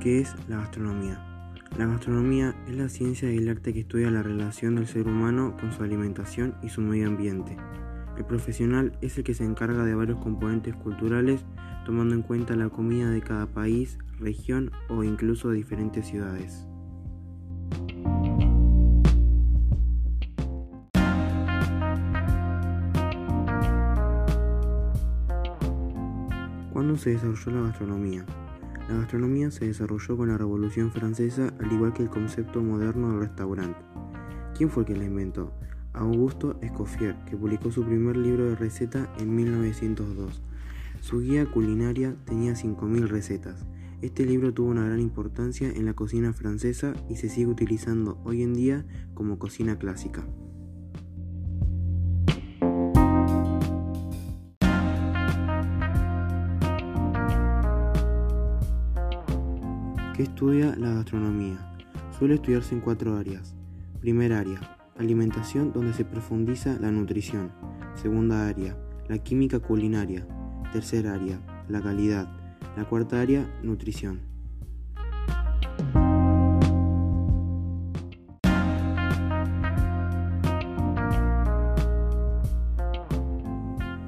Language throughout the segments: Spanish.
¿Qué es la gastronomía? La gastronomía es la ciencia y el arte que estudia la relación del ser humano con su alimentación y su medio ambiente. El profesional es el que se encarga de varios componentes culturales tomando en cuenta la comida de cada país, región o incluso diferentes ciudades. ¿Cuándo se desarrolló la gastronomía? La gastronomía se desarrolló con la Revolución Francesa, al igual que el concepto moderno del restaurante. ¿Quién fue el que la inventó? Augusto Escoffier, que publicó su primer libro de receta en 1902. Su guía culinaria tenía 5.000 recetas. Este libro tuvo una gran importancia en la cocina francesa y se sigue utilizando hoy en día como cocina clásica. ¿Qué estudia la gastronomía? Suele estudiarse en cuatro áreas. Primera área, alimentación donde se profundiza la nutrición. Segunda área, la química culinaria. Tercera área, la calidad. La cuarta área, nutrición.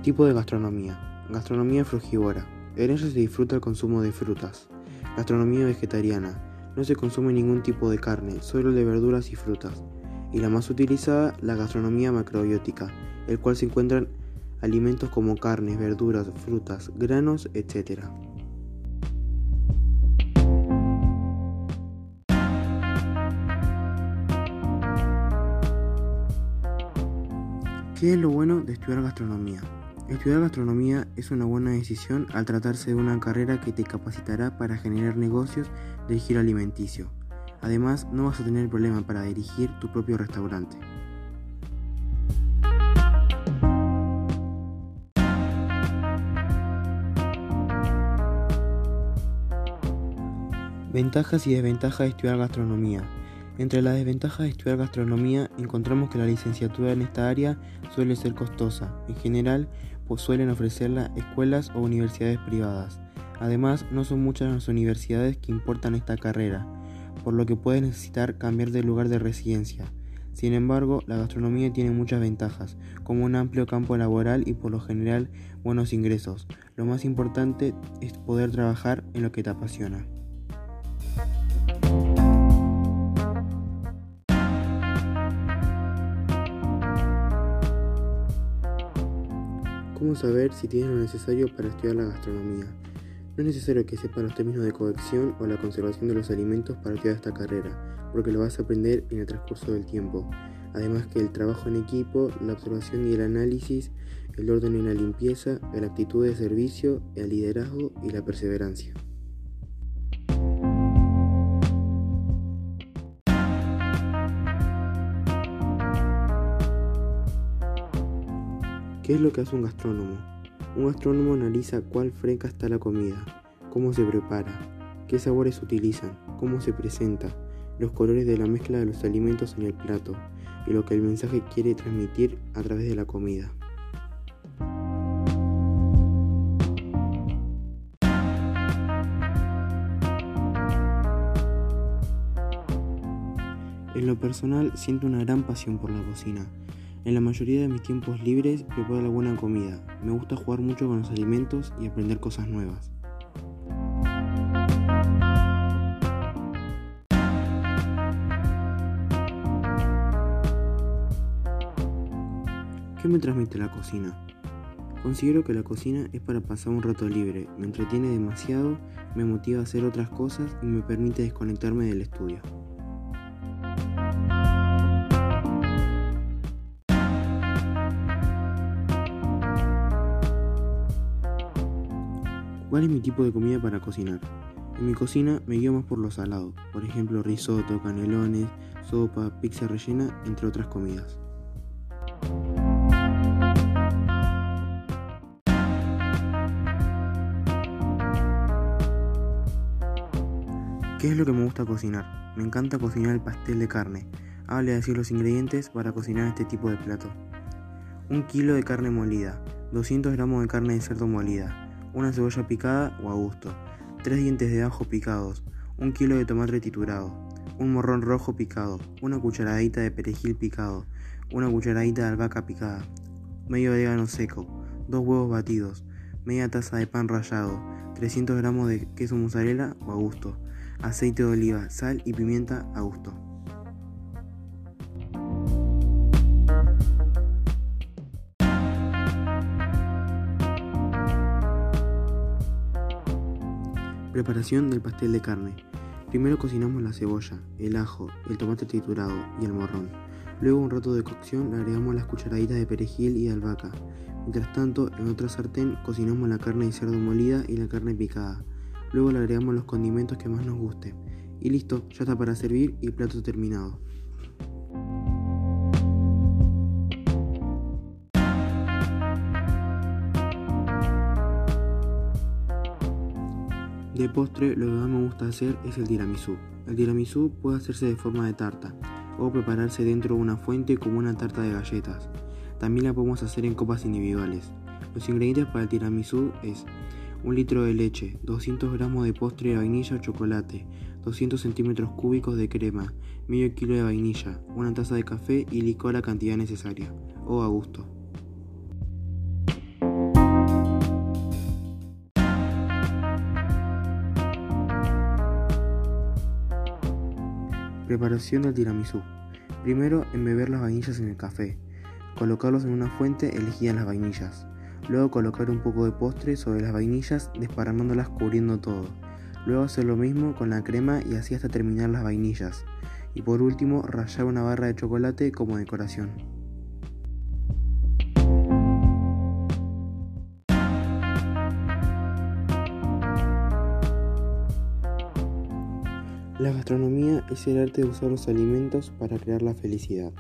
Tipo de gastronomía. Gastronomía frugívora. En ella se disfruta el consumo de frutas. Gastronomía vegetariana. No se consume ningún tipo de carne, solo de verduras y frutas. Y la más utilizada, la gastronomía macrobiótica, el cual se encuentran alimentos como carnes, verduras, frutas, granos, etc. ¿Qué es lo bueno de estudiar gastronomía? Estudiar gastronomía es una buena decisión al tratarse de una carrera que te capacitará para generar negocios de giro alimenticio. Además, no vas a tener problema para dirigir tu propio restaurante. Ventajas y desventajas de estudiar gastronomía. Entre las desventajas de estudiar gastronomía encontramos que la licenciatura en esta área suele ser costosa. En general, pues suelen ofrecerla escuelas o universidades privadas. Además, no son muchas las universidades que importan esta carrera, por lo que puedes necesitar cambiar de lugar de residencia. Sin embargo, la gastronomía tiene muchas ventajas, como un amplio campo laboral y por lo general buenos ingresos. Lo más importante es poder trabajar en lo que te apasiona. ¿Cómo saber si tienes lo necesario para estudiar la gastronomía? No es necesario que sepas los términos de cocción o la conservación de los alimentos para estudiar esta carrera, porque lo vas a aprender en el transcurso del tiempo. Además que el trabajo en equipo, la observación y el análisis, el orden y la limpieza, la actitud de servicio, el liderazgo y la perseverancia. ¿Qué es lo que hace un gastrónomo? Un gastrónomo analiza cuál fresca está la comida, cómo se prepara, qué sabores utilizan, cómo se presenta, los colores de la mezcla de los alimentos en el plato y lo que el mensaje quiere transmitir a través de la comida. En lo personal siento una gran pasión por la cocina en la mayoría de mis tiempos libres preparo alguna comida. Me gusta jugar mucho con los alimentos y aprender cosas nuevas. ¿Qué me transmite la cocina? Considero que la cocina es para pasar un rato libre, me entretiene demasiado, me motiva a hacer otras cosas y me permite desconectarme del estudio. ¿Cuál es mi tipo de comida para cocinar? En mi cocina me guío más por lo salado, por ejemplo risotto, canelones, sopa, pizza rellena, entre otras comidas. ¿Qué es lo que me gusta cocinar? Me encanta cocinar el pastel de carne. Hable decir los ingredientes para cocinar este tipo de plato. Un kilo de carne molida, 200 gramos de carne de cerdo molida, una cebolla picada o a gusto, tres dientes de ajo picados, un kilo de tomate triturado, un morrón rojo picado, una cucharadita de perejil picado, una cucharadita de albahaca picada, medio orégano seco, dos huevos batidos, media taza de pan rallado, 300 gramos de queso mozzarella o a gusto, aceite de oliva, sal y pimienta a gusto. Preparación del pastel de carne. Primero cocinamos la cebolla, el ajo, el tomate triturado y el morrón. Luego un rato de cocción le agregamos las cucharaditas de perejil y de albahaca. Mientras tanto, en otra sartén cocinamos la carne de cerdo molida y la carne picada. Luego le agregamos los condimentos que más nos guste. Y listo, ya está para servir y plato terminado. De postre, lo que más me gusta hacer es el tiramisú. El tiramisú puede hacerse de forma de tarta o prepararse dentro de una fuente como una tarta de galletas. También la podemos hacer en copas individuales. Los ingredientes para el tiramisú es 1 litro de leche, 200 gramos de postre de vainilla o chocolate, 200 centímetros cúbicos de crema, medio kilo de vainilla, una taza de café y licor a cantidad necesaria, o a gusto. Preparación del tiramisú. Primero, embeber las vainillas en el café. Colocarlos en una fuente elegida las vainillas. Luego colocar un poco de postre sobre las vainillas desparramándolas cubriendo todo. Luego hacer lo mismo con la crema y así hasta terminar las vainillas. Y por último, rallar una barra de chocolate como decoración. La gastronomía es el arte de usar los alimentos para crear la felicidad.